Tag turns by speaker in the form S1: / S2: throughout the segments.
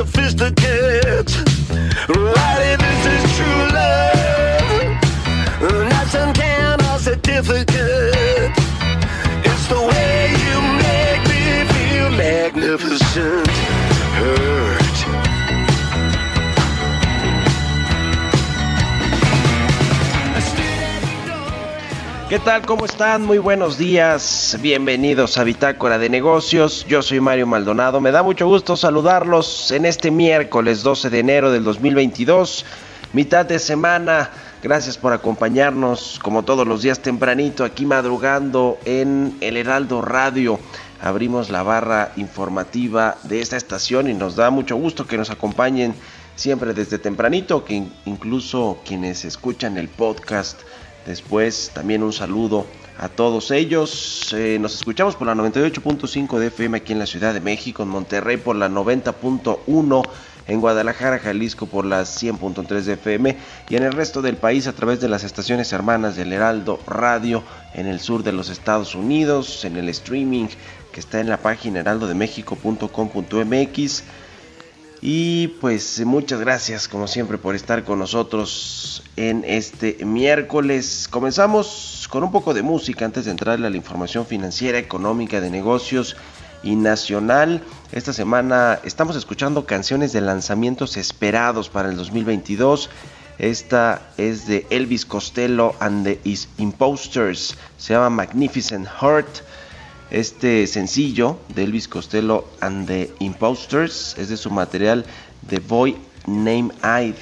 S1: ¿Qué tal? ¿Cómo están? Muy buenos días. Bienvenidos a Bitácora de Negocios. Yo soy Mario Maldonado. Me da mucho gusto saludarlos en este miércoles 12 de enero del 2022, mitad de semana. Gracias por acompañarnos como todos los días tempranito aquí madrugando en el Heraldo Radio. Abrimos la barra informativa de esta estación y nos da mucho gusto que nos acompañen siempre desde tempranito, que incluso quienes escuchan el podcast Después también un saludo a todos ellos. Eh, nos escuchamos por la 98.5 de FM aquí en la Ciudad de México, en Monterrey por la 90.1, en Guadalajara, Jalisco por la 100.3 de FM y en el resto del país a través de las estaciones hermanas del Heraldo Radio en el sur de los Estados Unidos, en el streaming que está en la página heraldodemexico.com.mx y pues muchas gracias como siempre por estar con nosotros en este miércoles. Comenzamos con un poco de música antes de entrar a la información financiera, económica, de negocios y nacional. Esta semana estamos escuchando canciones de lanzamientos esperados para el 2022. Esta es de Elvis Costello and the Imposters. Se llama Magnificent Heart. Este sencillo de Elvis Costello and the Imposters es de su material The Boy Name Id.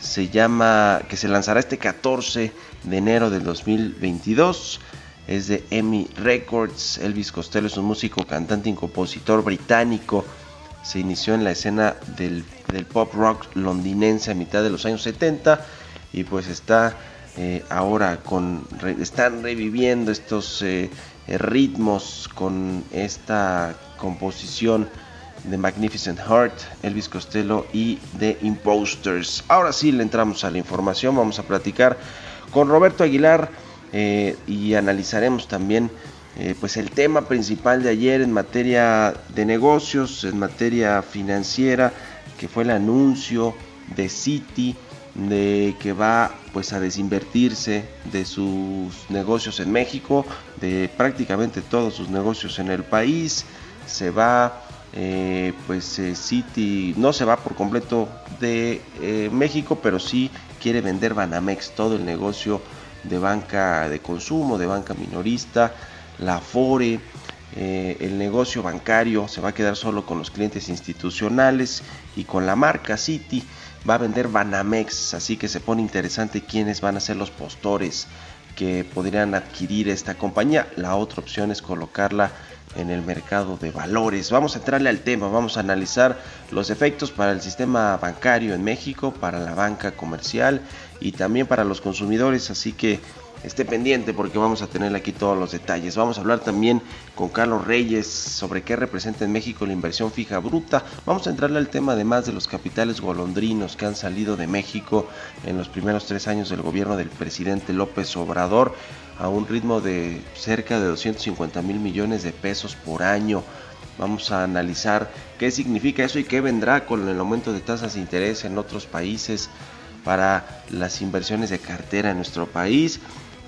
S1: Se llama, que se lanzará este 14 de enero del 2022. Es de EMI Records. Elvis Costello es un músico, cantante y compositor británico. Se inició en la escena del, pop rock londinense a mitad de los años 70 y pues está eh, ahora con están reviviendo estos eh, ritmos con esta composición de Magnificent Heart, Elvis Costello y The Imposters. Ahora sí le entramos a la información, vamos a platicar con Roberto Aguilar eh, y analizaremos también eh, pues el tema principal de ayer en materia de negocios, en materia financiera, que fue el anuncio de Citi de que va pues a desinvertirse de sus negocios en México, de prácticamente todos sus negocios en el país, se va eh, pues eh, City no se va por completo de eh, México, pero sí quiere vender Banamex, todo el negocio de banca de consumo, de banca minorista, la Fore, el negocio bancario se va a quedar solo con los clientes institucionales y con la marca City va a vender Banamex, así que se pone interesante quiénes van a ser los postores que podrían adquirir esta compañía. La otra opción es colocarla en el mercado de valores. Vamos a entrarle al tema, vamos a analizar los efectos para el sistema bancario en México, para la banca comercial y también para los consumidores, así que esté pendiente porque vamos a tener aquí todos los detalles. Vamos a hablar también con Carlos Reyes sobre qué representa en México la inversión fija bruta. Vamos a entrarle al tema además de los capitales golondrinos que han salido de México en los primeros tres años del gobierno del presidente López Obrador a un ritmo de cerca de 250 mil millones de pesos por año. Vamos a analizar qué significa eso y qué vendrá con el aumento de tasas de interés en otros países para las inversiones de cartera en nuestro país.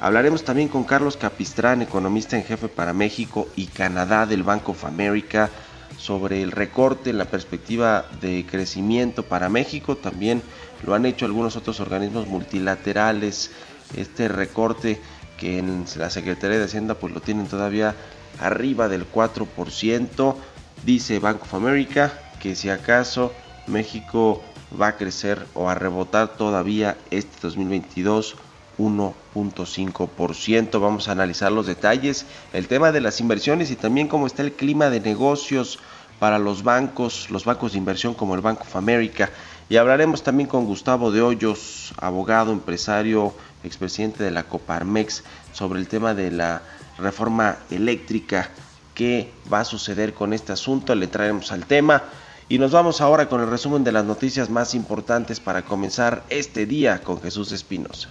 S1: Hablaremos también con Carlos Capistrán, economista en jefe para México y Canadá del Bank of America, sobre el recorte en la perspectiva de crecimiento para México. También lo han hecho algunos otros organismos multilaterales. Este recorte que en la Secretaría de Hacienda pues lo tienen todavía arriba del 4%. Dice Bank of America que si acaso México va a crecer o a rebotar todavía este 2022 1.5%. Vamos a analizar los detalles, el tema de las inversiones y también cómo está el clima de negocios para los bancos, los bancos de inversión como el Bank of America. Y hablaremos también con Gustavo de Hoyos, abogado, empresario, expresidente de la Coparmex, sobre el tema de la reforma eléctrica. ¿Qué va a suceder con este asunto? Le traeremos al tema. Y nos vamos ahora con el resumen de las noticias más importantes para comenzar este día con Jesús Espinosa.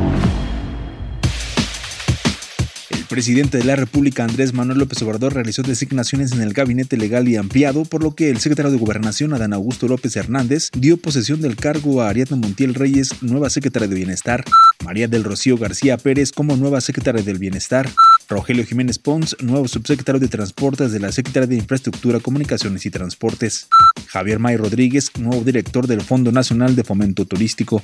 S2: presidente de la República, Andrés Manuel López Obrador, realizó designaciones en el gabinete legal y ampliado, por lo que el secretario de Gobernación, Adán Augusto López Hernández, dio posesión del cargo a Ariadna Montiel Reyes, nueva secretaria de Bienestar, María del Rocío García Pérez como nueva secretaria del Bienestar, Rogelio Jiménez Pons, nuevo subsecretario de Transportes de la Secretaría de Infraestructura, Comunicaciones y Transportes, Javier May Rodríguez, nuevo director del Fondo Nacional de Fomento Turístico,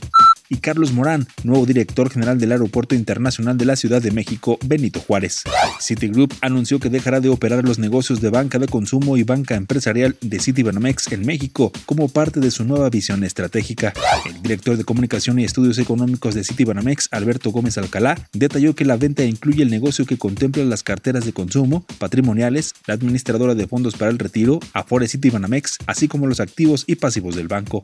S2: y Carlos Morán, nuevo director general del Aeropuerto Internacional de la Ciudad de México, Benito Juárez. Citigroup anunció que dejará de operar los negocios de banca de consumo y banca empresarial de Citibanamex en México como parte de su nueva visión estratégica. El director de Comunicación y Estudios Económicos de Citibanamex, Alberto Gómez Alcalá, detalló que la venta incluye el negocio que contempla las carteras de consumo, patrimoniales, la administradora de fondos para el retiro, Afore Citibanamex, así como los activos y pasivos del banco.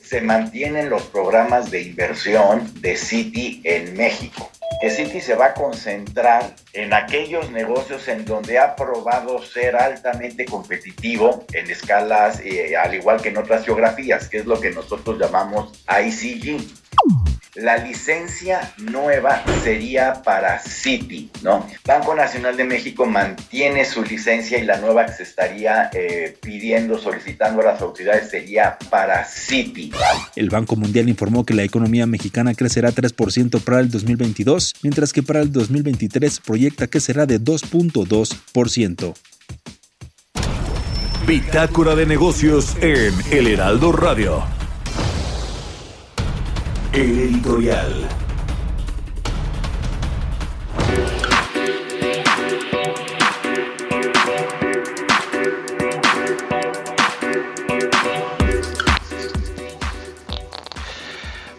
S3: Se mantienen los programas de inversión de Citi en México. Que Citi se va a concentrar en aquellos negocios en donde ha probado ser altamente competitivo en escalas, eh, al igual que en otras geografías, que es lo que nosotros llamamos ICG la licencia nueva sería para Citi, ¿no? Banco Nacional de México mantiene su licencia y la nueva que se estaría eh, pidiendo, solicitando a las autoridades sería para Citi.
S2: El Banco Mundial informó que la economía mexicana crecerá 3% para el 2022, mientras que para el 2023 proyecta que será de 2.2%.
S4: Bitácora de negocios en El Heraldo Radio. El editorial.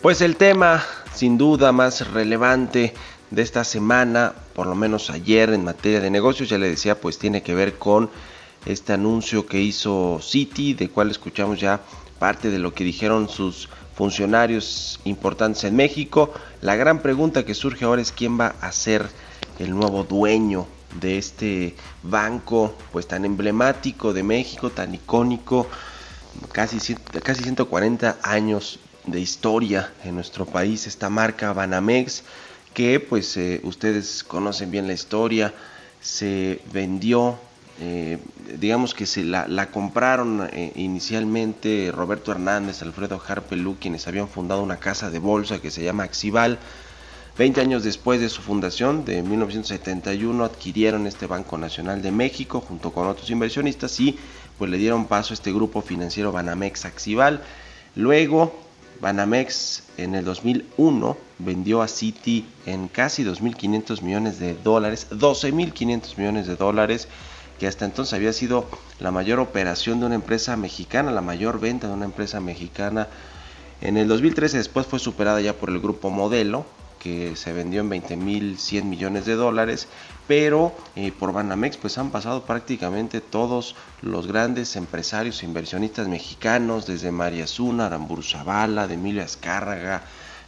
S1: Pues el tema sin duda más relevante de esta semana, por lo menos ayer en materia de negocios, ya le decía, pues tiene que ver con este anuncio que hizo Citi, de cual escuchamos ya parte de lo que dijeron sus funcionarios importantes en México. La gran pregunta que surge ahora es quién va a ser el nuevo dueño de este banco pues tan emblemático de México, tan icónico, casi, casi 140 años de historia en nuestro país, esta marca Banamex, que pues eh, ustedes conocen bien la historia, se vendió eh, digamos que se la, compraron eh, inicialmente Roberto Hernández, Alfredo Harpelú, quienes habían fundado una casa de bolsa que se llama Axival. Veinte años después de su fundación, de 1971, adquirieron este Banco Nacional de México junto con otros inversionistas y pues le dieron paso a este grupo financiero Banamex Axival. Luego, Banamex en el 2001 vendió a Citi en casi 2.500 millones de dólares, 12.500 millones de dólares que hasta entonces había sido la mayor operación de una empresa mexicana, la mayor venta de una empresa mexicana. En el 2013 después fue superada ya por el grupo Modelo, que se vendió en 20.100 millones de dólares, pero eh, por Banamex pues han pasado prácticamente todos los grandes empresarios e inversionistas mexicanos, desde María Zuna, Aramburu Zavala, de Emilio Azcárraga,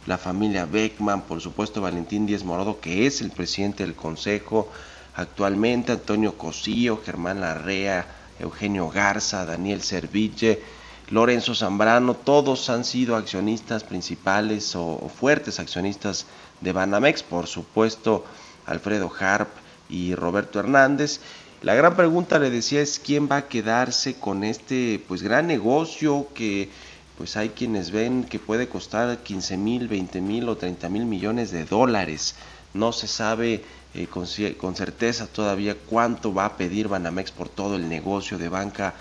S1: la familia Beckman, por supuesto Valentín Díez Morodo, que es el presidente del consejo actualmente, Antonio Cosío, Germán Larrea, Eugenio Garza, Daniel Serville, Lorenzo Zambrano, todos han sido accionistas principales o, fuertes accionistas de Banamex, por supuesto Alfredo Harp y Roberto Hernández. La gran pregunta le decía es quién va a quedarse con este pues gran negocio que pues hay quienes ven que puede costar 15 mil, 20 mil o 30 mil millones de dólares. No se sabe eh, con, con, certeza todavía cuánto va a pedir Banamex por todo el negocio de banca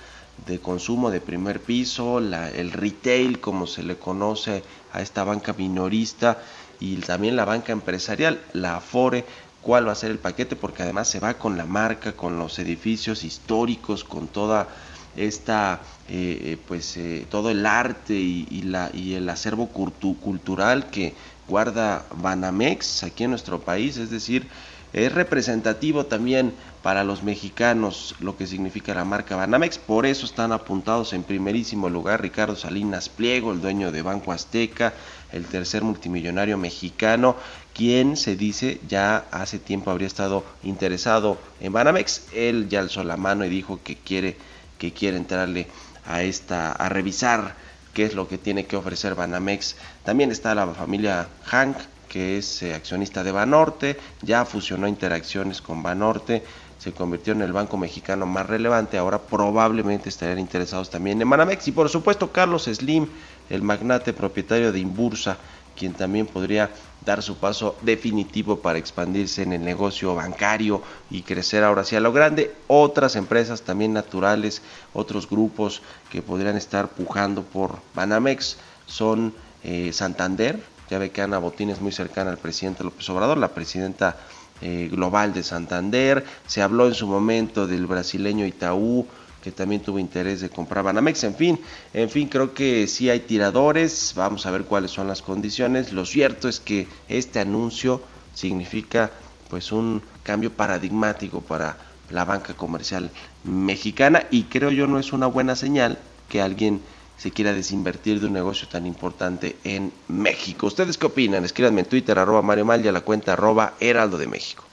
S1: de consumo de primer piso, la, el retail como se le conoce a esta banca minorista y también la banca empresarial, la Afore, cuál va a ser el paquete porque además se va con la marca, con los edificios históricos, con toda esta eh, eh, pues todo el arte y, la, y el acervo cultural que guarda Banamex aquí en nuestro país, es decir, es representativo también para los mexicanos lo que significa la marca Banamex, por eso están apuntados en primerísimo lugar Ricardo Salinas Pliego, el dueño de Banco Azteca, el tercer multimillonario mexicano, quien se dice ya hace tiempo habría estado interesado en Banamex, él ya alzó la mano y dijo que quiere que quiere entrarle a esta a revisar qué es lo que tiene que ofrecer Banamex. También está la familia Hank, que es eh, accionista de Banorte, ya fusionó interacciones con Banorte, se convirtió en el banco mexicano más relevante, ahora probablemente estarían interesados también en Banamex y por supuesto Carlos Slim, el magnate propietario de Imbursa, quien también podría dar su paso definitivo para expandirse en el negocio bancario y crecer ahora hacia lo grande. Otras empresas también naturales, otros grupos que podrían estar pujando por Banamex son eh, Santander, ya ve que Ana Botín es muy cercana al presidente López Obrador, la presidenta eh, global de Santander. Se habló en su momento del brasileño Itaú, que también tuvo interés de comprar Banamex. En fin, en fin, creo que sí hay tiradores. Vamos a ver cuáles son las condiciones. Lo cierto es que este anuncio significa pues un cambio paradigmático para la banca comercial mexicana y creo yo no es una buena señal que alguien se quiera desinvertir de un negocio tan importante en México. ¿Ustedes qué opinan? Escríbanme en Twitter, arroba Mario Mal y a la cuenta arroba Heraldo de México.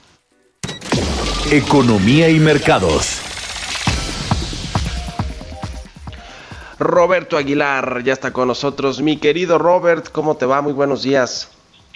S4: Economía y mercados.
S1: Roberto Aguilar ya está con nosotros. Mi querido Robert, ¿cómo te va? Muy buenos días.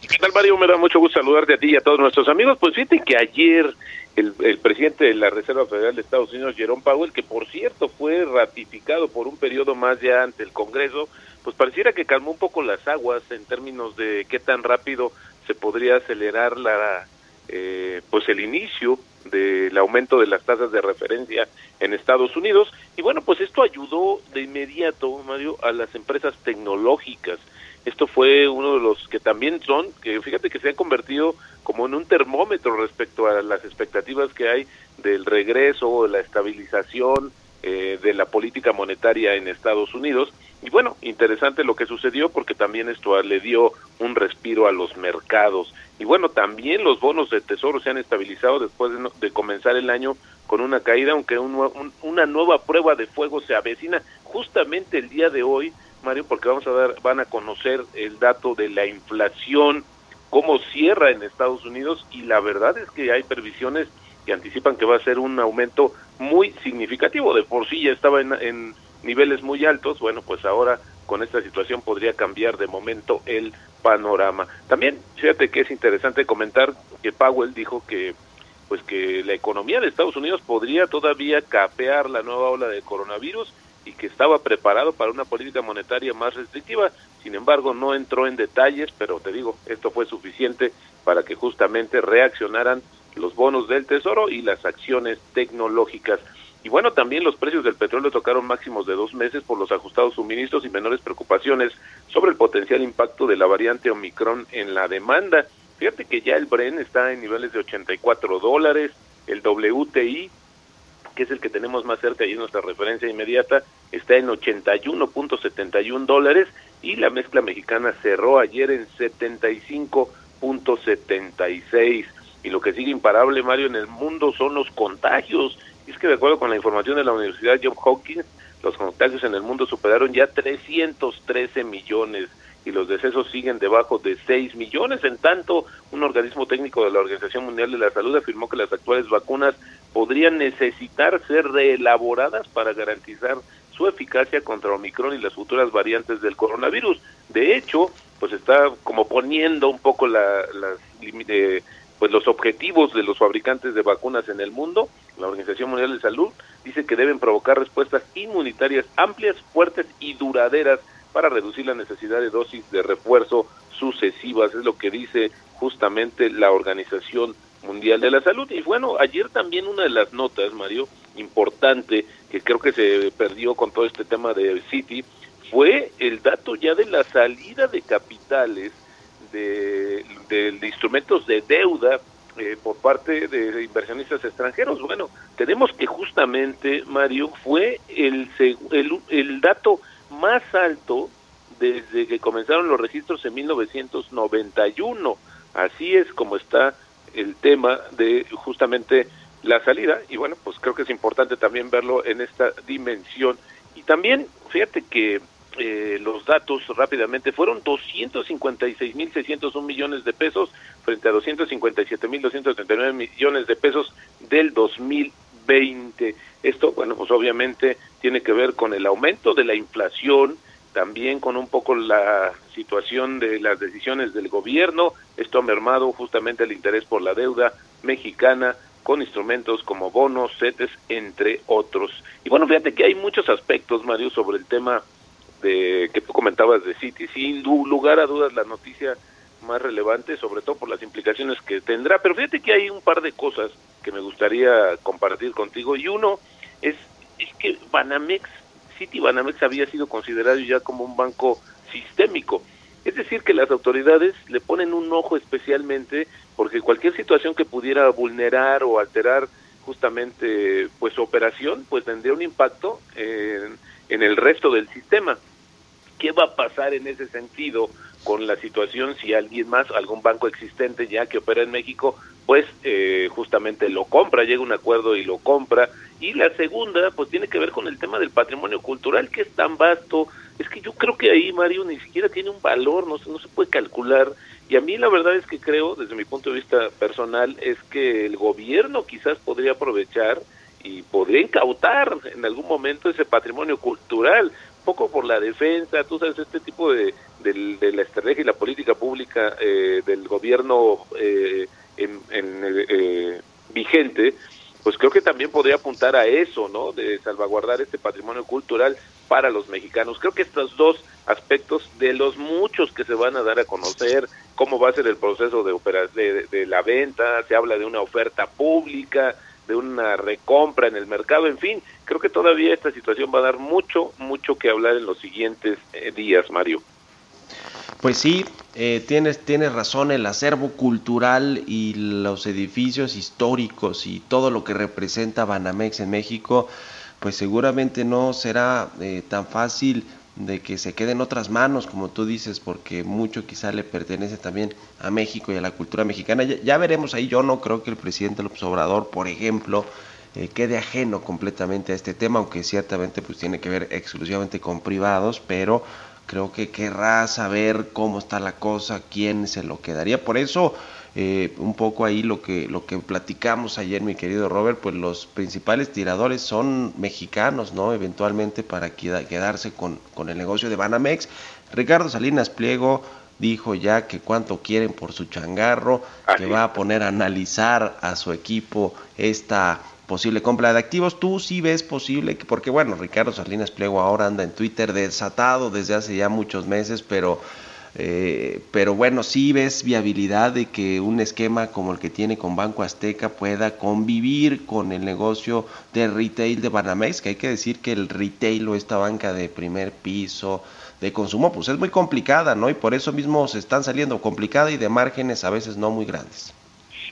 S5: ¿Qué tal, Mario? Me da mucho gusto saludarte a ti y a todos nuestros amigos. Pues fíjate que ayer el, presidente de la Reserva Federal de Estados Unidos, Jerome Powell, que por cierto fue ratificado por un periodo más ya ante el Congreso, pues pareciera que calmó un poco las aguas en términos de qué tan rápido se podría acelerar la eh, pues el inicio del aumento de las tasas de referencia en Estados Unidos. Y bueno pues esto ayudó de inmediato Mario a las empresas tecnológicas esto fue uno de los que también son, que fíjate que se han convertido como en un termómetro respecto a las expectativas que hay del regreso, la estabilización eh, de la política monetaria en Estados Unidos. Y bueno, interesante lo que sucedió porque también esto le dio un respiro a los mercados. Y bueno, también los bonos de tesoro se han estabilizado después de, comenzar el año con una caída, aunque una nueva prueba de fuego se avecina justamente el día de hoy Mario, porque vamos a dar, van a conocer el dato de la inflación, cómo cierra en Estados Unidos y la verdad es que hay previsiones que anticipan que va a ser un aumento muy significativo. De por sí ya estaba en, en niveles muy altos, bueno, pues ahora con esta situación podría cambiar de momento el panorama. También, fíjate que es interesante comentar que Powell dijo que pues que la economía de Estados Unidos podría todavía capear la nueva ola de coronavirus y que estaba preparado para una política monetaria más restrictiva. Sin embargo, no entró en detalles, pero te digo, esto fue suficiente para que justamente reaccionaran los bonos del Tesoro y las acciones tecnológicas. Y bueno, también los precios del petróleo tocaron máximos de dos meses por los ajustados suministros y menores preocupaciones sobre el potencial impacto de la variante Omicron en la demanda. Fíjate que ya el Bren está en niveles de 84 dólares, el WTI que es el que tenemos más cerca y es nuestra referencia inmediata, está en 81.71 dólares y la mezcla mexicana cerró ayer en 75.76. Y lo que sigue imparable, Mario, en el mundo son los contagios. es que de acuerdo con la información de la Universidad Johns Hopkins, los contagios en el mundo superaron ya 313 millones y los decesos siguen debajo de 6 millones. En tanto, un organismo técnico de la Organización Mundial de la Salud afirmó que las actuales vacunas podrían necesitar ser reelaboradas para garantizar su eficacia contra Omicron y las futuras variantes del coronavirus. De hecho, pues está como poniendo un poco la, pues los objetivos de los fabricantes de vacunas en el mundo. La Organización Mundial de Salud dice que deben provocar respuestas inmunitarias amplias, fuertes y duraderas para reducir la necesidad de dosis de refuerzo sucesivas, es lo que dice justamente la Organización Mundial de la Salud. Y bueno, ayer también una de las notas, Mario, importante, que creo que se perdió con todo este tema de City, fue el dato ya de la salida de capitales de, de, instrumentos de deuda eh, por parte de inversionistas extranjeros. Bueno, tenemos que justamente, Mario, fue el, el, el dato más alto desde que comenzaron los registros en 1991. Así es como está el tema de justamente la salida y bueno, pues creo que es importante también verlo en esta dimensión. Y también, fíjate que eh, los datos rápidamente fueron 256.601 millones de pesos frente a 257.239 millones de pesos del 2020. Esto, bueno, pues obviamente tiene que ver con el aumento de la inflación, también con un poco la situación de las decisiones del gobierno. Esto ha mermado justamente el interés por la deuda mexicana con instrumentos como bonos, CETES, entre otros. Y bueno, fíjate que hay muchos aspectos, Mario, sobre el tema de que tú comentabas de Citi. Sin lugar a dudas, la noticia más relevante, sobre todo por las implicaciones que tendrá. Pero fíjate que hay un par de cosas que me gustaría compartir contigo. Y uno es es que Banamex, City Banamex había sido considerado ya como un banco sistémico. Es decir, que las autoridades le ponen un ojo especialmente porque cualquier situación que pudiera vulnerar o alterar justamente pues su operación, pues tendría un impacto en, en el resto del sistema. ¿Qué va a pasar en ese sentido con la situación si alguien más, algún banco existente ya que opera en México, pues eh, justamente lo compra, llega un acuerdo y lo compra. Y la segunda, pues tiene que ver con el tema del patrimonio cultural, que es tan vasto. Es que yo creo que ahí, Mario, ni siquiera tiene un valor, no, no se puede calcular. Y a mí la verdad es que creo, desde mi punto de vista personal, es que el gobierno quizás podría aprovechar y podría incautar en algún momento ese patrimonio cultural, poco por la defensa, tú sabes, este tipo de, de, la estrategia y la política pública eh, del gobierno eh, en, eh, vigente, pues creo que también podría apuntar a eso, ¿no? De salvaguardar este patrimonio cultural para los mexicanos. Creo que estos dos aspectos de los muchos que se van a dar a conocer, cómo va a ser el proceso de, de, de la venta, se habla de una oferta pública, de una recompra en el mercado, en fin, creo que todavía esta situación va a dar mucho, mucho que hablar en los siguientes eh, días, Mario.
S1: Pues sí, eh, tienes, tienes razón, el acervo cultural y los edificios históricos y todo lo que representa Banamex en México, pues seguramente no será eh, tan fácil de que se quede en otras manos, como tú dices, porque mucho quizá le pertenece también a México y a la cultura mexicana. Ya, veremos ahí, yo no creo que el presidente López Obrador, por ejemplo, eh, quede ajeno completamente a este tema, aunque ciertamente pues tiene que ver exclusivamente con privados, pero creo que querrá saber cómo está la cosa, quién se lo quedaría. Por eso eh, un poco ahí lo que, lo que platicamos ayer, mi querido Robert, pues los principales tiradores son mexicanos, ¿no? Eventualmente para quedarse con, con el negocio de Banamex. Ricardo Salinas Pliego dijo ya que cuánto quieren por su changarro, que va a poner a analizar a su equipo esta posible compra de activos. Tú sí ves posible, que, porque bueno, Ricardo Salinas Pliego ahora anda en Twitter desatado desde hace ya muchos meses, pero eh, pero bueno, sí ves viabilidad de que un esquema como el que tiene con Banco Azteca pueda convivir con el negocio de retail de Banamex, que hay que decir que el retail o esta banca de primer piso de consumo, pues es muy complicada, ¿no? Y por eso mismo se están saliendo complicada y de márgenes a veces no muy grandes.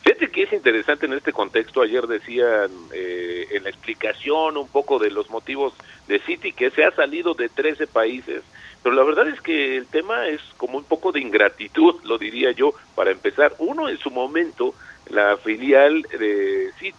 S5: Fíjate que es interesante en este contexto, ayer decían eh, en la explicación un poco de los motivos de Citi que se ha salido de 13 países, pero la verdad es que el tema es como un poco de ingratitud, lo diría yo, para empezar. Uno, en su momento, la filial de Citi,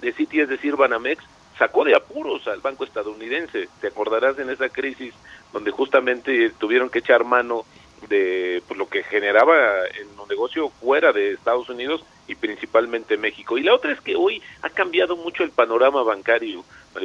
S5: de Citi es decir, Banamex, sacó de apuros al banco estadounidense. Te acordarás en esa crisis donde justamente tuvieron que echar mano de pues, lo que generaba en un negocio fuera de Estados Unidos y principalmente México. Y la otra es que hoy ha cambiado mucho el panorama bancario.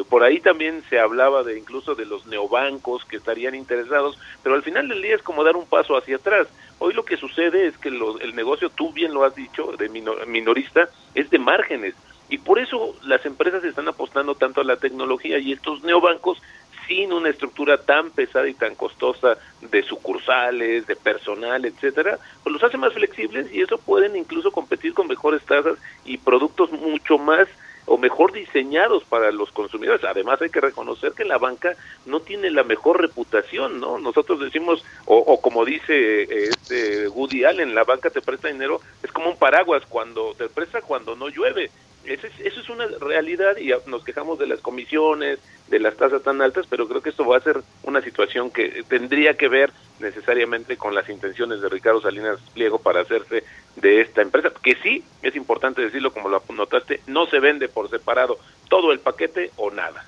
S5: Por ahí también se hablaba de incluso de los neobancos que estarían interesados, pero al final del día es como dar un paso hacia atrás. Hoy lo que sucede es que el negocio, tú bien lo has dicho, de minorista, es de márgenes. Y por eso las empresas están apostando tanto a la tecnología y estos neobancos sin una estructura tan pesada y tan costosa de sucursales, de personal, etcétera, pues los hace más flexibles y eso pueden incluso competir con mejores tasas y productos mucho más o mejor diseñados para los consumidores. Además hay que reconocer que la banca no tiene la mejor reputación, ¿no? Nosotros decimos, o, o como dice este Woody Allen, la banca te presta dinero, es como un paraguas cuando te presta cuando no llueve eso es, eso es una realidad y nos quejamos de las comisiones, de las tasas tan altas, pero creo que esto va a ser una situación que tendría que ver necesariamente con las intenciones de Ricardo Salinas Pliego para hacerse de esta empresa, que sí, es importante decirlo como lo notaste, no se vende por separado todo el paquete o nada.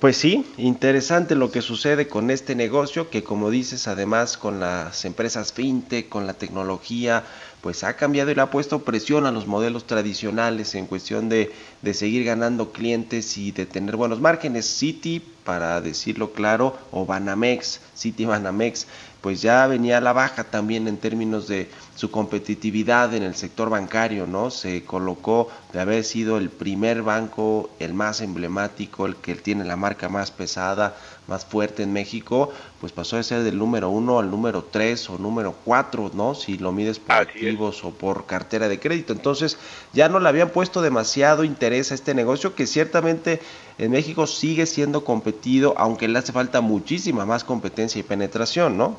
S1: Pues sí, interesante lo que sucede con este negocio, que como dices, además con las empresas fintech, con la tecnología, pues ha cambiado y le ha puesto presión a los modelos tradicionales en cuestión de, de seguir ganando clientes y de tener buenos márgenes. City, para decirlo claro, o Banamex, City Banamex, pues ya venía a la baja también en términos de su competitividad en el sector bancario, ¿no? Se colocó de haber sido el primer banco, el más emblemático, el que tiene la marca más pesada, más fuerte en México, pues pasó de ser del número uno al número tres o número cuatro, ¿no? Si lo mides por activos o por cartera de crédito. Entonces ya no le habían puesto demasiado interés a este negocio que ciertamente en México sigue siendo competido, aunque le hace falta muchísima más competencia y penetración, ¿no?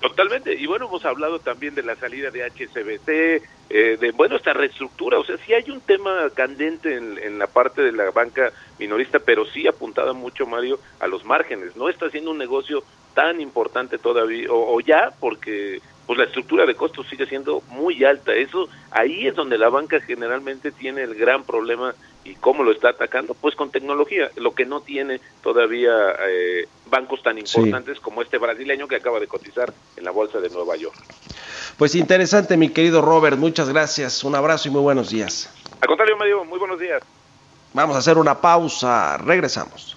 S5: Totalmente, y bueno, hemos hablado también de la salida de HSBC, eh, de, bueno, esta reestructura, o sea, sí hay un tema candente en, la parte de la banca minorista, pero sí apuntada mucho, Mario, a los márgenes, no está haciendo un negocio tan importante todavía, o, o ya, porque pues la estructura de costos sigue siendo muy alta. Eso ahí es donde la banca generalmente tiene el gran problema y cómo lo está atacando, pues con tecnología, lo que no tiene todavía eh, bancos tan importantes como este brasileño que acaba de cotizar en la bolsa de Nueva York.
S1: Pues interesante, mi querido Robert, muchas gracias, un abrazo y muy buenos días.
S5: Al contrario, Medio, muy buenos días.
S1: Vamos a hacer una pausa, regresamos.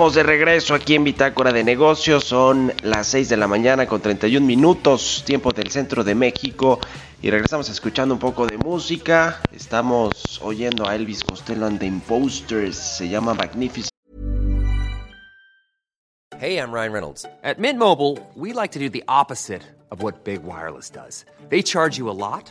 S1: Estamos de regreso aquí en Bitácora de Negocios. Son las 6 de la mañana con 31 minutos, tiempo del centro de México. Y regresamos escuchando un poco de música. Estamos oyendo a Elvis Costello and the Imposters. Se llama Magnificent.
S6: Hey, I'm Ryan Reynolds. At Mint Mobile, we like to do the opposite of what Big Wireless does. They charge you a lot.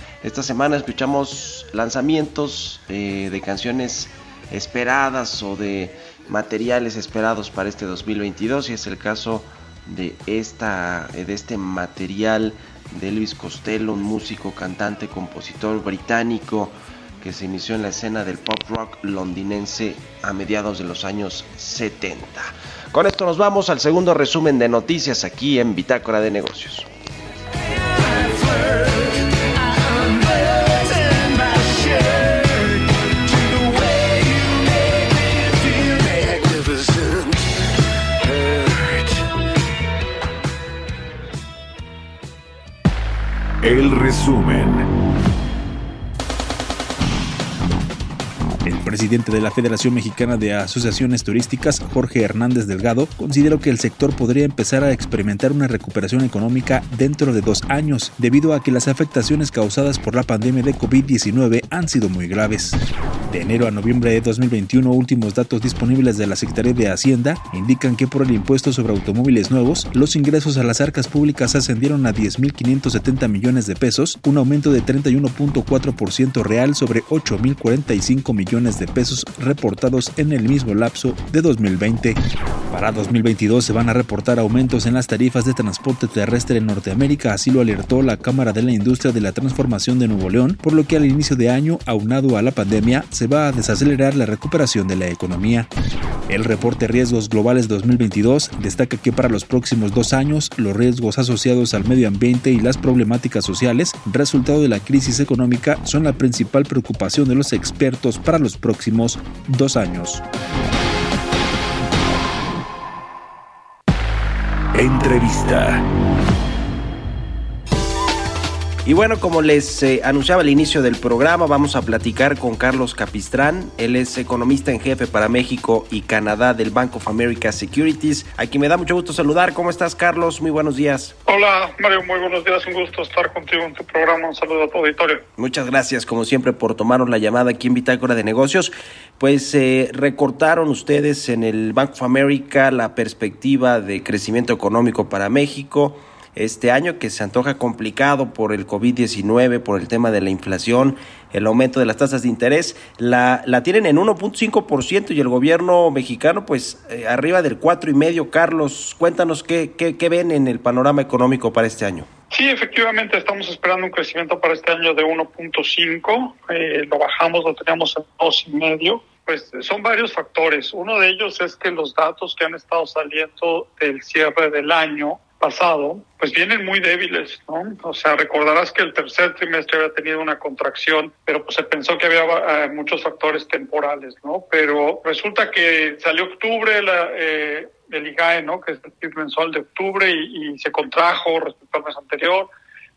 S1: Esta semana escuchamos lanzamientos eh, de canciones esperadas o de materiales esperados para este 2022 y es el caso de esta de este material de Elvis Costello, un músico, cantante, compositor británico que se inició en la escena del pop rock londinense a mediados de los años 70. Con esto nos vamos al segundo resumen de noticias aquí en Bitácora de Negocios.
S4: El resumen.
S2: Presidente de la Federación Mexicana de Asociaciones Turísticas, Jorge Hernández Delgado, consideró que el sector podría empezar a experimentar una recuperación económica dentro de dos años, debido a que las afectaciones causadas por la pandemia de COVID-19 han sido muy graves. De enero a noviembre de 2021, últimos datos disponibles de la Secretaría de Hacienda indican que por el impuesto sobre automóviles nuevos, los ingresos a las arcas públicas ascendieron a 10.570 millones de pesos, un aumento de 31.4% real sobre 8.045 millones de pesos reportados en el mismo lapso de 2020. Para 2022 se van a reportar aumentos en las tarifas de transporte terrestre en Norteamérica, así lo alertó la Cámara de la Industria de la Transformación de Nuevo León, por lo que al inicio de año, aunado a la pandemia, se va a desacelerar la recuperación de la economía. El reporte Riesgos Globales 2022 destaca que para los próximos dos años, los riesgos asociados al medio ambiente y las problemáticas sociales, resultado de la crisis económica, son la principal preocupación de los expertos para los próximos dos años.
S4: Entrevista.
S1: Y bueno, como les eh, anunciaba al inicio del programa, vamos a platicar con Carlos Capistrán. Él es economista en jefe para México y Canadá del Bank of America Securities. Aquí me da mucho gusto saludar. ¿Cómo estás, Carlos? Muy buenos días.
S7: Hola, Mario. Muy buenos días. Un gusto estar contigo en tu programa. Un saludo a tu auditorio.
S1: Muchas gracias, como siempre, por tomarnos la llamada aquí en Bitácora de Negocios. Pues eh, recortaron ustedes en el Bank of America la perspectiva de crecimiento económico para México este año que se antoja complicado por el COVID-19, por el tema de la inflación, el aumento de las tasas de interés, la, la tienen en 1.5% y el gobierno mexicano pues eh, arriba del 4,5%. Carlos, cuéntanos qué, qué, qué ven en el panorama económico para este año.
S7: Sí, efectivamente estamos esperando un crecimiento para este año de 1.5, eh, lo bajamos, lo teníamos en 2,5. Pues son varios factores. Uno de ellos es que los datos que han estado saliendo del cierre del año pasado, pues vienen muy débiles, ¿no? O sea, recordarás que el tercer trimestre había tenido una contracción, pero pues se pensó que había eh, muchos factores temporales, ¿no? Pero resulta que salió octubre la, eh, el IGAE, ¿no? Que es el PIB mensual de octubre y, y, se contrajo respecto al mes anterior.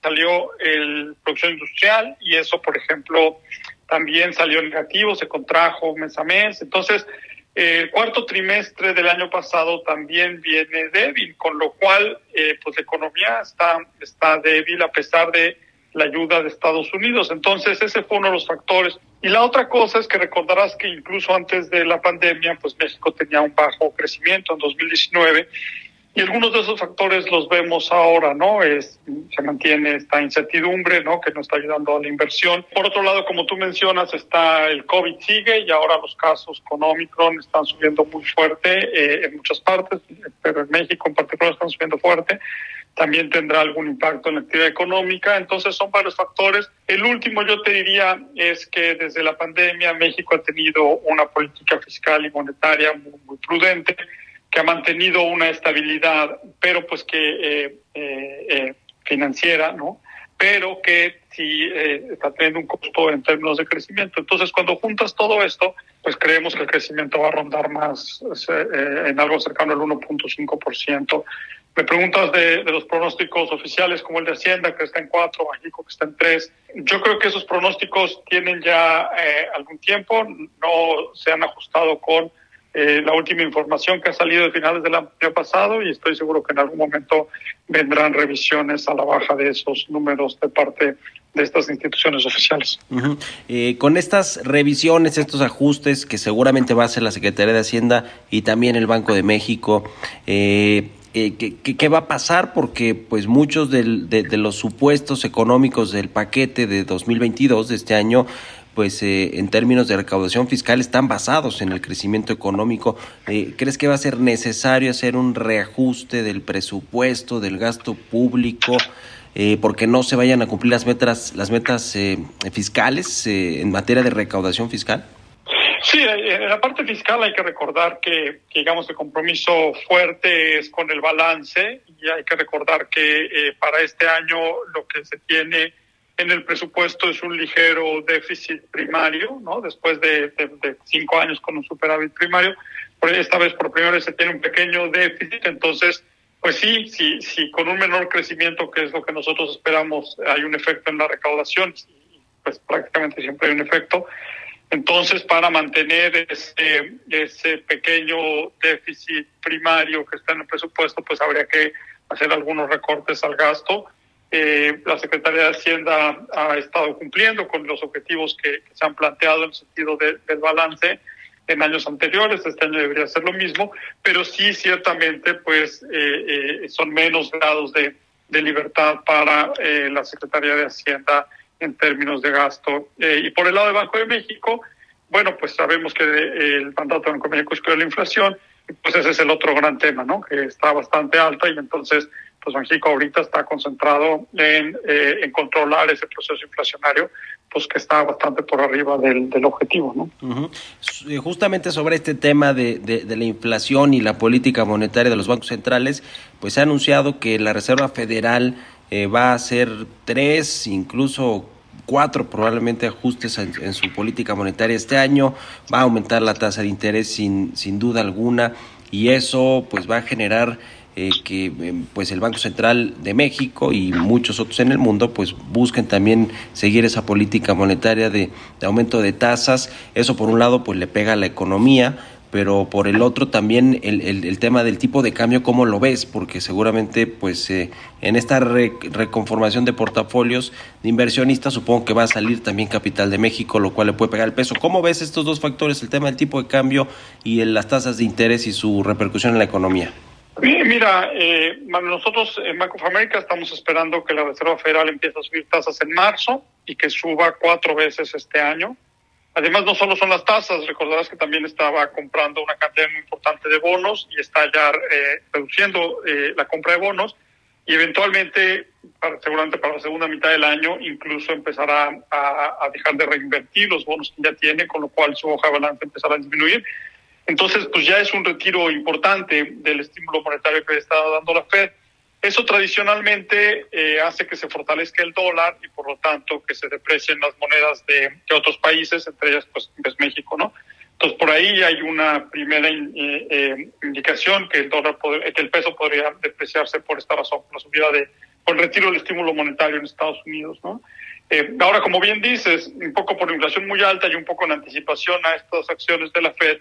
S7: Salió el producción industrial y eso, por ejemplo, también salió negativo, se contrajo mes a mes. Entonces, el cuarto trimestre del año pasado también viene débil, con lo cual eh, pues la economía está, está débil a pesar de la ayuda de Estados Unidos. Entonces ese fue uno de los factores. Y la otra cosa es que recordarás que incluso antes de la pandemia, pues México tenía un bajo crecimiento en 2019 y algunos de esos factores los vemos ahora, ¿no? Es, se mantiene esta incertidumbre, ¿no? Que no está ayudando a la inversión. Por otro lado, como tú mencionas, está el COVID sigue y ahora los casos con Omicron están subiendo muy fuerte eh, en muchas partes, pero en México en particular están subiendo fuerte. También tendrá algún impacto en la actividad económica. Entonces son varios factores. El último yo te diría es que desde la pandemia México ha tenido una política fiscal y monetaria muy, muy prudente que ha mantenido una estabilidad, pero pues que eh, eh, eh, financiera, ¿no? Pero que sí está teniendo un costo en términos de crecimiento. Entonces, cuando juntas todo esto, pues creemos que el crecimiento va a rondar más en algo cercano al 1.5%. Me preguntas de, los pronósticos oficiales como el de Hacienda, que está en 4, México, que está en 3. Yo creo que esos pronósticos tienen ya algún tiempo, no se han ajustado con eh, la última información que ha salido de finales del año pasado y estoy seguro que en algún momento vendrán revisiones a la baja de esos números de parte de estas instituciones oficiales.
S1: Eh, con estas revisiones, estos ajustes que seguramente va a hacer la Secretaría de Hacienda y también el Banco de México, eh, eh, ¿qué, va a pasar? Porque pues muchos de, los supuestos económicos del paquete de 2022 de este año pues en términos de recaudación fiscal están basados en el crecimiento económico. ¿Crees que va a ser necesario hacer un reajuste del presupuesto, del gasto público? eh, porque no se vayan a cumplir las metas, las metas eh, fiscales eh, en materia de recaudación fiscal?
S7: Sí, eh, en la parte fiscal hay que recordar que, digamos, el compromiso fuerte es con el balance y hay que recordar que para este año lo que se tiene en el presupuesto es un ligero déficit primario, ¿no? Después de, cinco años con un superávit primario, por esta vez por primera vez se tiene un pequeño déficit, entonces pues sí, sí, sí, con un menor crecimiento, que es lo que nosotros esperamos, hay un efecto en la recaudación, pues prácticamente siempre hay un efecto. Entonces, para mantener ese, ese pequeño déficit primario que está en el presupuesto, pues habría que hacer algunos recortes al gasto. Eh, la Secretaría de Hacienda ha estado cumpliendo con los objetivos que, se han planteado en el sentido del balance en años anteriores, este año debería ser lo mismo, pero sí ciertamente pues eh, eh, son menos grados de, de libertad para eh, la Secretaría de Hacienda en términos de gasto. y por el lado del Banco de México, bueno, pues sabemos que el mandato del Banco de México es la inflación, pues ese es el otro gran tema, ¿no? Que está bastante alta y entonces pues Banxico ahorita está concentrado en, eh, en, controlar ese proceso inflacionario, pues que está bastante por arriba del, del objetivo. ¿no?
S1: Eh, justamente sobre este tema de, de, la inflación y la política monetaria de los bancos centrales, pues se ha anunciado que la Reserva Federal eh, va a hacer tres, incluso cuatro probablemente ajustes en, en, su política monetaria este año, va a aumentar la tasa de interés sin, sin duda alguna y eso pues va a generar eh, que eh, pues el Banco Central de México y muchos otros en el mundo pues busquen también seguir esa política monetaria de, aumento de tasas. Eso por un lado pues le pega a la economía, pero por el otro también el, el, tema del tipo de cambio, ¿cómo lo ves? Porque seguramente pues eh, en esta reconformación de portafolios de inversionistas supongo que va a salir también capital de México, lo cual le puede pegar el peso. ¿Cómo ves estos dos factores, el tema del tipo de cambio y las tasas de interés y su repercusión en la economía?
S7: Mira, eh, nosotros en Banco of America estamos esperando que la Reserva Federal empiece a subir tasas en marzo y que suba cuatro veces este año. Además, no solo son las tasas, recordarás que también estaba comprando una cantidad muy importante de bonos y está ya eh, reduciendo eh, la compra de bonos y eventualmente, para, seguramente para la segunda mitad del año, incluso empezará a, a dejar de reinvertir los bonos que ya tiene, con lo cual su hoja de balance empezará a disminuir. Entonces, pues ya es un retiro importante del estímulo monetario que está dando la Fed. Eso tradicionalmente eh, hace que se fortalezca el dólar y por lo tanto que se deprecien las monedas de, otros países, entre ellas pues, pues, México, ¿no? Entonces por ahí hay una primera eh, eh, indicación que el dólar que el peso podría depreciarse por esta razón, por la subida de, por el retiro del estímulo monetario en Estados Unidos, ¿no? ahora, como bien dices, un poco por la inflación muy alta y un poco en anticipación a estas acciones de la Fed,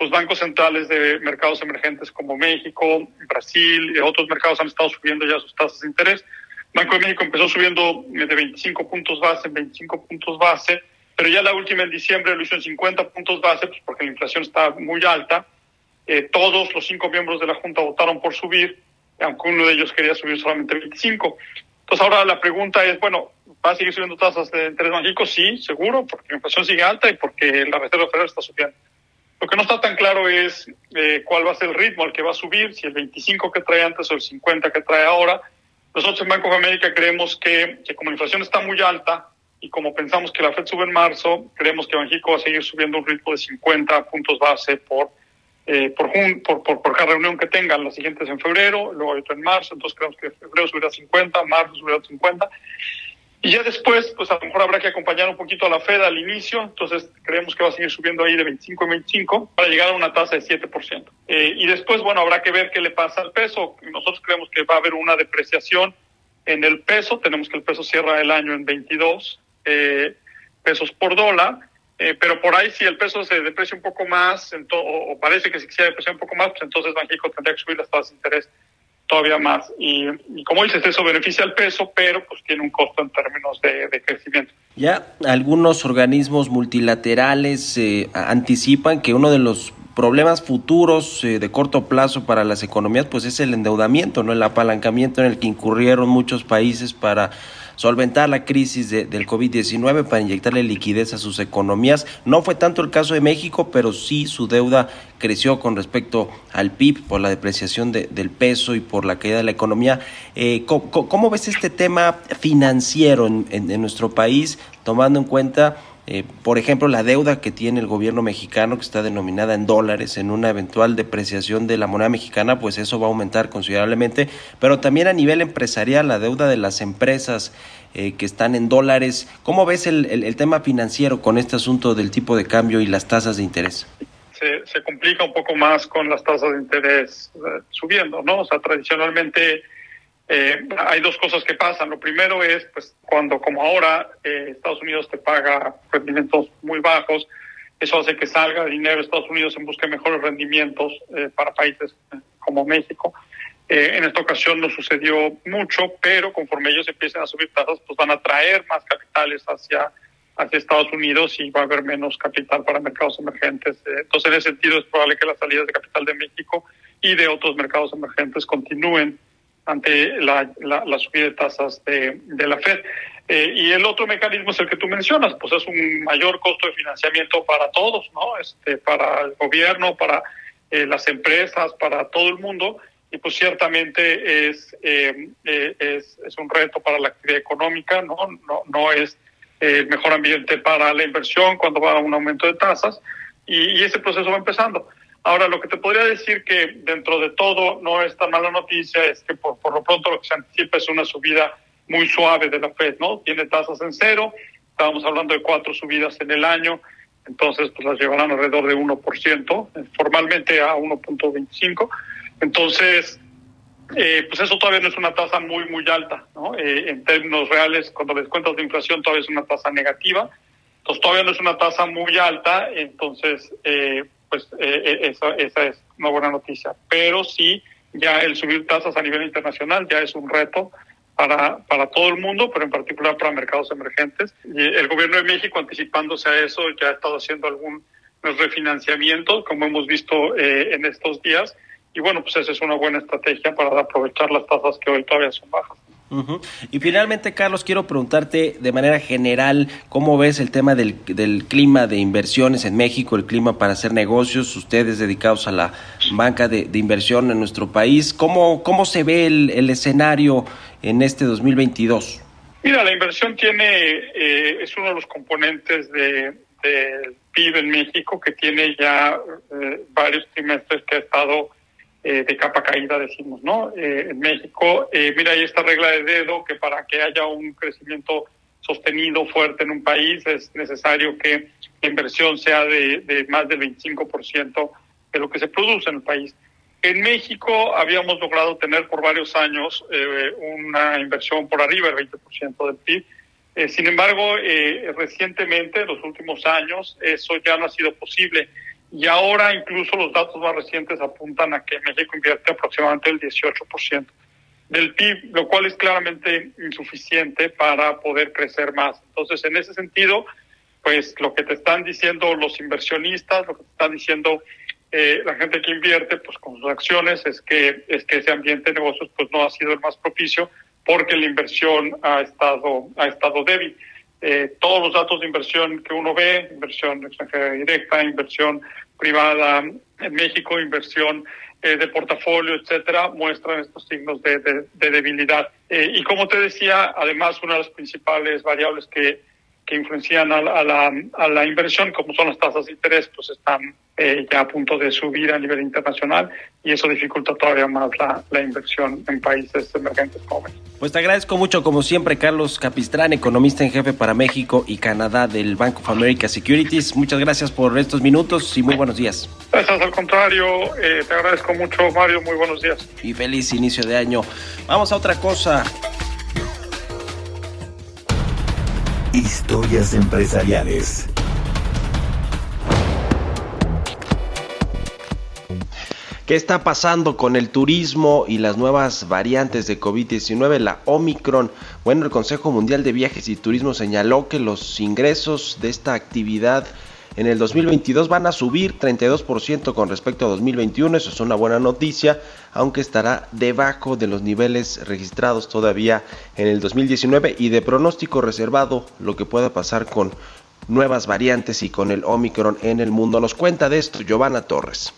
S7: los bancos centrales de mercados emergentes como México, Brasil y otros mercados han estado subiendo ya sus tasas de interés. Banco de México empezó subiendo de 25 puntos base en 25 puntos base, pero ya la última en diciembre lo hizo en 50 puntos base, pues porque la inflación está muy alta. Eh, todos los cinco miembros de la Junta votaron por subir, aunque uno de ellos quería subir solamente 25. Entonces ahora la pregunta es, bueno, ¿va a seguir subiendo tasas de interés México? Sí, seguro, porque la inflación sigue alta y porque la Reserva Federal está subiendo. Lo que no está tan claro es eh, cuál va a ser el ritmo al que va a subir, si el 25 que trae antes o el 50 que trae ahora. Nosotros en Banco de América creemos que, que como la inflación está muy alta y como pensamos que la Fed sube en marzo, creemos que Banjico va a seguir subiendo un ritmo de 50 puntos base por, eh, por, por, por, cada reunión que tengan. Las siguientes en febrero, luego otro en marzo, entonces creemos que febrero subirá 50, marzo subirá 50. Y ya después, pues a lo mejor habrá que acompañar un poquito a la Fed al inicio, entonces creemos que va a seguir subiendo ahí de 25 en 25 para llegar a una tasa de 7%. Eh, y después, bueno, habrá que ver qué le pasa al peso. Nosotros creemos que va a haber una depreciación en el peso, tenemos que el peso cierra el año en 22 eh, pesos por dólar, eh, pero por ahí si el peso se deprecia un poco más, o, parece que se quisiera depreciar un poco más, pues entonces Banxico tendría que subir las tasas de interés todavía más. Y, como dices, eso beneficia al peso, pero pues tiene un costo en términos de, crecimiento.
S1: Ya algunos organismos multilaterales eh, anticipan que uno de los problemas futuros eh, de corto plazo para las economías pues es el endeudamiento, no el apalancamiento en el que incurrieron muchos países para solventar la crisis del COVID-19 para inyectarle liquidez a sus economías. No fue tanto el caso de México, pero sí su deuda creció con respecto al PIB por la depreciación del peso y por la caída de la economía. Eh, ¿cómo, ves este tema financiero en nuestro país, tomando en cuenta eh, por ejemplo, la deuda que tiene el gobierno mexicano, que está denominada en dólares, en una eventual depreciación de la moneda mexicana, pues eso va a aumentar considerablemente, pero también a nivel empresarial, la deuda de las empresas eh, que están en dólares. ¿Cómo ves el, tema financiero con este asunto del tipo de cambio y las tasas de interés?
S7: Se, complica un poco más con las tasas de interés eh, subiendo, ¿no? O sea, tradicionalmente eh, hay dos cosas que pasan. Lo primero es, pues, cuando como ahora eh, Estados Unidos te paga rendimientos muy bajos, eso hace que salga dinero de Estados Unidos en busca de mejores rendimientos eh, para países como México. en esta ocasión no sucedió mucho, pero conforme ellos empiecen a subir tasas, pues van a traer más capitales hacia, hacia Estados Unidos y va a haber menos capital para mercados emergentes. entonces, en ese sentido, es probable que las salidas de capital de México y de otros mercados emergentes continúen ante la, la, subida de tasas de, la Fed. Eh, y el otro mecanismo es el que tú mencionas, pues es un mayor costo de financiamiento para todos, ¿no? Este, para el gobierno, para eh, las empresas, para todo el mundo, y pues ciertamente es, eh, es, es, un reto para la actividad económica, ¿no? No, no es el mejor ambiente para la inversión cuando va a un aumento de tasas, y, y ese proceso va empezando. Ahora, lo que te podría decir que dentro de todo no es tan mala noticia es que por, por lo pronto lo que se anticipa es una subida muy suave de la Fed, ¿no? Tiene tasas en cero, estábamos hablando de cuatro subidas en el año, entonces pues las llevarán alrededor de 1%, eh, formalmente a 1.25. Entonces, eh, pues eso todavía no es una tasa muy, muy alta, ¿no? Eh, en términos reales, cuando les cuentas de inflación, todavía es una tasa negativa. Entonces, todavía no es una tasa muy alta, entonces, eh, pues eh, eh, esa, esa es una buena noticia. Pero sí, ya el subir tasas a nivel internacional ya es un reto para, para todo el mundo, pero en particular para mercados emergentes. Y el gobierno de México, anticipándose a eso, ya ha estado haciendo algún refinanciamiento, como hemos visto eh, en estos días. Y bueno, pues esa es una buena estrategia para aprovechar las tasas que hoy todavía son bajas.
S1: Y finalmente, Carlos, quiero preguntarte de manera general, ¿cómo ves el tema del, del, clima de inversiones en México, el clima para hacer negocios, ustedes dedicados a la banca de, inversión en nuestro país? ¿Cómo, cómo se ve el, el escenario en este 2022?
S7: Mira, la inversión tiene, eh, es uno de los componentes del de PIB en México que tiene ya eh, varios trimestres que ha estado eh, de capa caída, decimos, ¿no? Eh, en México, eh, mira, hay esta regla de dedo que para que haya un crecimiento sostenido, fuerte en un país, es necesario que la inversión sea de, de más del 25% de lo que se produce en el país. En México habíamos logrado tener por varios años una inversión por arriba del 20% del PIB. sin embargo, recientemente, en los últimos años, eso ya no ha sido posible y ahora incluso los datos más recientes apuntan a que México invierte aproximadamente el 18% del PIB, lo cual es claramente insuficiente para poder crecer más. Entonces, en ese sentido, pues lo que te están diciendo los inversionistas, lo que te están diciendo eh, la gente que invierte, pues con sus acciones, es que es que ese ambiente de negocios pues no ha sido el más propicio porque la inversión ha estado ha estado débil. Eh, todos los datos de inversión que uno ve, inversión extranjera directa, inversión privada en México, inversión eh, de portafolio, etcétera, muestran estos signos de, de, debilidad. Eh, y como te decía, además, una de las principales variables que, que influencian a la, a, la, inversión, como son las tasas de interés, pues están eh, ya a punto de subir a nivel internacional y eso dificulta todavía más la, la inversión en países emergentes México.
S1: Pues te agradezco mucho, como siempre, Carlos Capistrán, economista en jefe para México y Canadá del Bank of America Securities. Muchas gracias por estos minutos y muy buenos días.
S7: Gracias, al contrario, eh, te agradezco mucho, Mario, muy buenos días.
S1: Y feliz inicio de año. Vamos a otra cosa.
S4: Historias empresariales.
S1: ¿Qué está pasando con el turismo y las nuevas variantes de COVID-19, la Omicron? Bueno, el Consejo Mundial de Viajes y Turismo señaló que los ingresos de esta actividad en el 2022 van a subir 32% con respecto a 2021, eso es una buena noticia, aunque estará debajo de los niveles registrados todavía en el 2019 y de pronóstico reservado lo que pueda pasar con nuevas variantes y con el Omicron en el mundo. Nos cuenta de esto Giovanna Torres.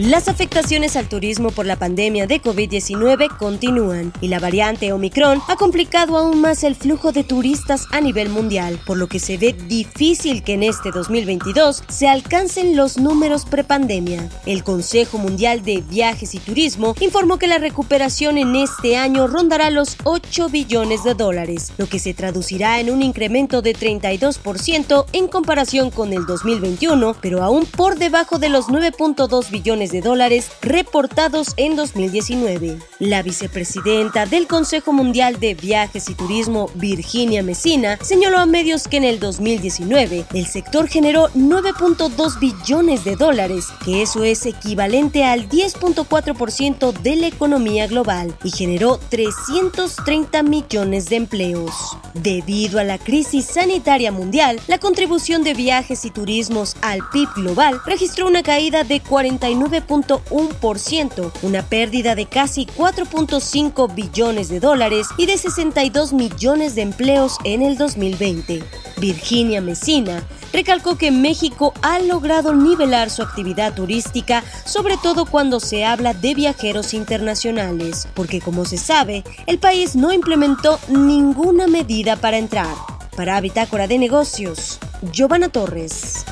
S8: Las afectaciones al turismo por la pandemia de COVID-19 continúan y la variante Omicron ha complicado aún más el flujo de turistas a nivel mundial, por lo que se ve difícil que en este 2022 se alcancen los números prepandemia. El Consejo Mundial de Viajes y Turismo informó que la recuperación en este año rondará los 8 billones de dólares, lo que se traducirá en un incremento de 32% en comparación con el 2021, pero aún por debajo de los 9.2 billones de dólares reportados en 2019. La vicepresidenta del Consejo Mundial de Viajes y Turismo, Virginia Messina, señaló a medios que en el 2019 el sector generó 9.2 billones de dólares, que eso es equivalente al 10.4% de la economía global, y generó 330 millones de empleos. Debido a la crisis sanitaria mundial, la contribución de viajes y turismos al PIB global registró una caída de 49 9.1%, una pérdida de casi 4.5 billones de dólares y de 62 millones de empleos en el 2020. Virginia Messina recalcó que México ha logrado nivelar su actividad turística, sobre todo cuando se habla de viajeros internacionales, porque como se sabe, el país no implementó ninguna medida para entrar. Para Bitácora de Negocios, Giovanna Torres.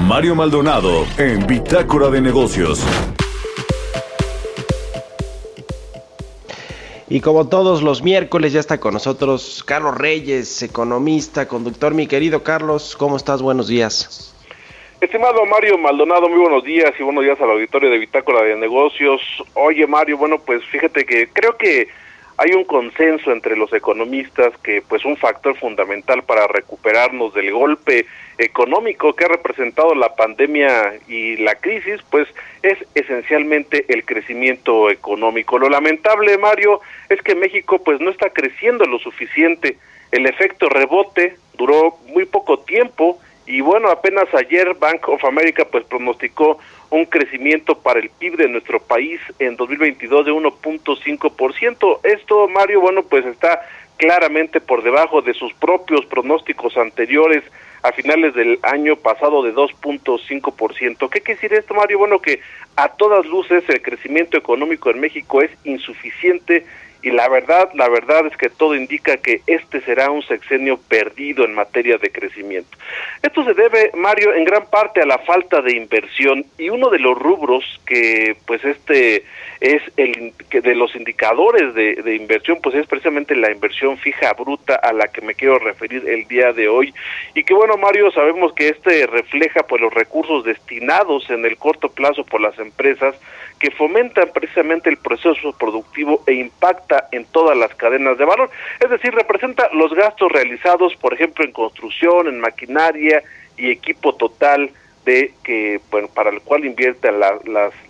S9: Mario Maldonado en Bitácora de Negocios.
S1: Y como todos los miércoles ya está con nosotros Carlos Reyes, economista, conductor. Mi querido Carlos, ¿cómo estás? Buenos días.
S10: Estimado Mario Maldonado, muy buenos días y buenos días al auditorio de Bitácora de Negocios. Oye Mario, bueno pues fíjate que creo que hay un consenso entre los economistas que pues un factor fundamental para recuperarnos del golpe económico que ha representado la pandemia y la crisis pues es esencialmente el crecimiento económico. Lo lamentable, Mario, es que México pues no está creciendo lo suficiente. El efecto rebote duró muy poco tiempo y bueno, apenas ayer Bank of America pues pronosticó un crecimiento para el PIB de nuestro país en 2022 de 1.5%. Esto, Mario, bueno, pues está claramente por debajo de sus propios pronósticos anteriores a finales del año pasado de 2.5%. ¿Qué quiere decir esto, Mario? Bueno, que a todas luces el crecimiento económico en México es insuficiente y la verdad, la verdad es que todo indica que este será un sexenio perdido en materia de crecimiento. Esto se debe, Mario, en gran parte a la falta de inversión y uno de los rubros que pues este es el que de los indicadores de, de inversión pues es precisamente la inversión fija bruta a la que me quiero referir el día de hoy y que bueno Mario sabemos que este refleja pues los recursos destinados en el corto plazo por las empresas que fomentan precisamente el proceso productivo e impacta en todas las cadenas de valor. Es decir, representa los gastos realizados, por ejemplo, en construcción, en maquinaria y equipo total de que bueno para el cual invierten las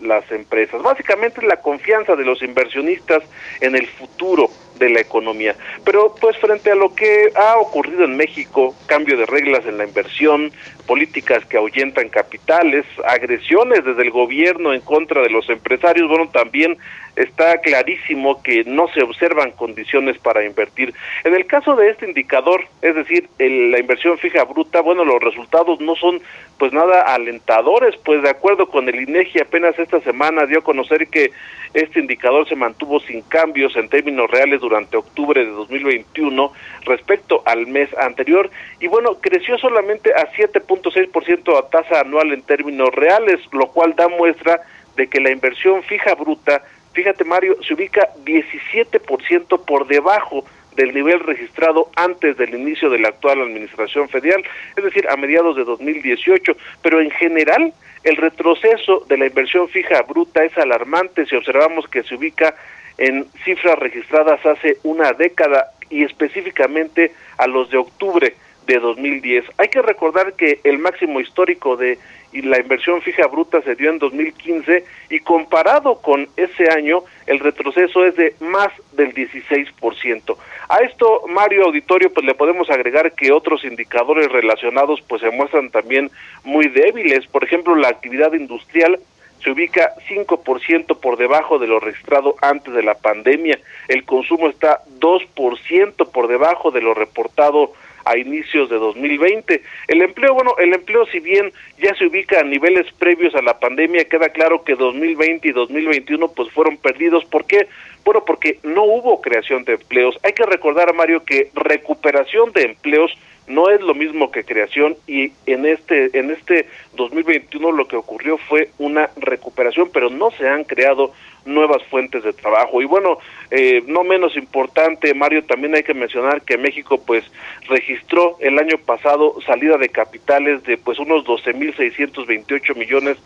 S10: las empresas básicamente la confianza de los inversionistas en el futuro de la economía pero pues frente a lo que ha ocurrido en México cambio de reglas en la inversión políticas que ahuyentan capitales agresiones desde el gobierno en contra de los empresarios bueno también está clarísimo que no se observan condiciones para invertir. En el caso de este indicador, es decir, la inversión fija bruta, bueno, los resultados no son pues nada alentadores, pues de acuerdo con el INEGI apenas esta semana dio a conocer que este indicador se mantuvo sin cambios en términos reales durante octubre de 2021 respecto al mes anterior. Y bueno, creció solamente a 7.6% a tasa anual en términos reales, lo cual da muestra de que la inversión fija bruta fíjate Mario, se ubica 17% por debajo del nivel registrado antes del inicio de la actual administración federal, es decir, a mediados de 2018, pero en general el retroceso de la inversión fija bruta es alarmante si observamos que se ubica en cifras registradas hace una década y específicamente a los de octubre de 2010. Hay que recordar que el máximo histórico de la inversión fija bruta se dio en 2015 y comparado con ese año el retroceso es de más del 16%. A esto, Mario Auditorio, pues le podemos agregar que otros indicadores relacionados pues se muestran también muy débiles. Por ejemplo, la actividad industrial se ubica 5% por debajo de lo registrado antes de la pandemia. El consumo está 2% por debajo de lo reportado a inicios de 2020. El empleo, bueno, el empleo si bien ya se ubica a niveles previos a la pandemia, queda claro que 2020 y 2021 pues fueron perdidos. ¿Por qué? Bueno, porque no hubo creación de empleos. Hay que recordar, Mario, que recuperación de empleos no es lo mismo que creación y en este en este 2021 lo que ocurrió fue una recuperación, pero no se han creado nuevas fuentes de trabajo. Y bueno, eh, no menos importante, Mario, también hay que mencionar que México pues registró el año pasado salida de capitales de pues unos 12.628 millones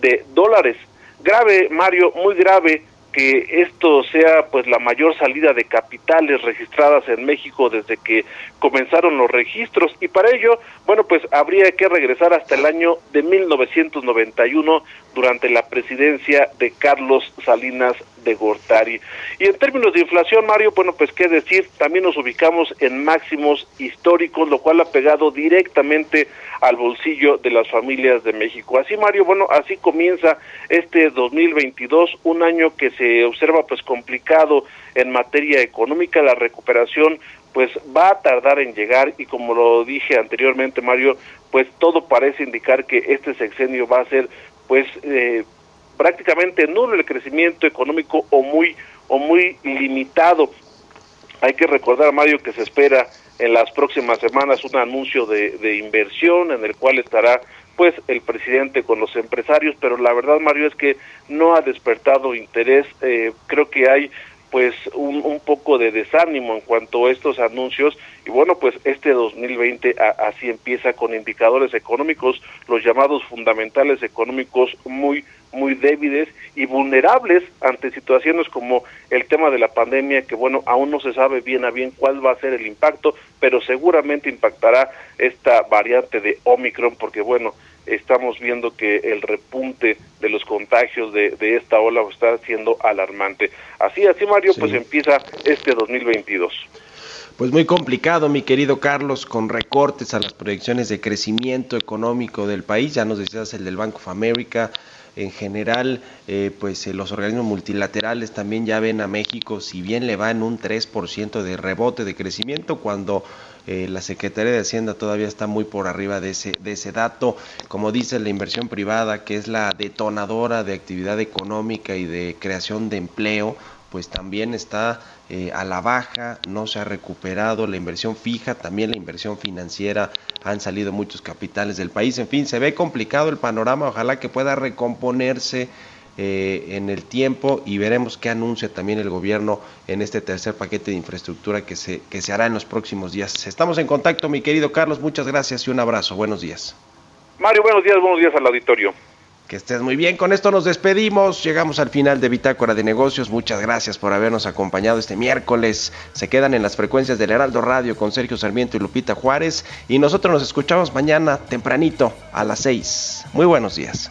S10: de dólares. Grave, Mario, muy grave que esto sea pues la mayor salida de capitales registradas en México desde que comenzaron los registros. Y para ello, bueno, pues habría que regresar hasta el año de 1991 durante la presidencia de Carlos Salinas de Gortari. Y en términos de inflación, Mario, bueno, pues qué decir, también nos ubicamos en máximos históricos, lo cual ha pegado directamente al bolsillo de las familias de México. Así, Mario, bueno, así comienza este 2022, un año que se observa pues complicado en materia económica, la recuperación pues va a tardar en llegar y como lo dije anteriormente, Mario, pues todo parece indicar que este sexenio va a ser pues eh, prácticamente nulo el crecimiento económico o muy o muy limitado. Hay que recordar, Mario, que se espera en las próximas semanas un anuncio de, inversión en el cual estará pues el presidente con los empresarios, pero la verdad, Mario, es que no ha despertado interés. Eh, creo que hay pues un, un, poco de desánimo en cuanto a estos anuncios. Y bueno pues este 2020 así empieza con indicadores económicos los llamados fundamentales económicos muy muy débiles y vulnerables ante situaciones como el tema de la pandemia que bueno aún no se sabe bien a bien cuál va a ser el impacto pero seguramente impactará esta variante de Omicron porque bueno estamos viendo que el repunte de los contagios de, de esta ola está siendo alarmante. Así, así Mario, pues empieza este 2022.
S1: Pues muy complicado, mi querido Carlos, con recortes a las proyecciones de crecimiento económico del país. Ya nos decías el del Bank of America. En general, eh, pues eh, los organismos multilaterales también ya ven a México, si bien le va en un 3% de rebote de crecimiento, cuando eh, la Secretaría de Hacienda todavía está muy por arriba de ese, de ese dato. Como dice la inversión privada, que es la detonadora de actividad económica y de creación de empleo, pues también está eh, a la baja, no se ha recuperado la inversión fija, también la inversión financiera, han salido muchos capitales del país, en fin, se ve complicado el panorama, ojalá que pueda recomponerse eh, en el tiempo y veremos qué anuncia también el gobierno en este tercer paquete de infraestructura que se, que se hará en los próximos días. Estamos en contacto, mi querido Carlos, muchas gracias y un abrazo. Buenos días.
S10: Mario, buenos días, buenos días al auditorio.
S1: Que estés muy bien, con esto nos despedimos, llegamos al final de Bitácora de Negocios, muchas gracias por habernos acompañado este miércoles, se quedan en las frecuencias del Heraldo Radio con Sergio Sarmiento y Lupita Juárez. Y nosotros nos escuchamos mañana tempranito a las 6. Muy buenos días.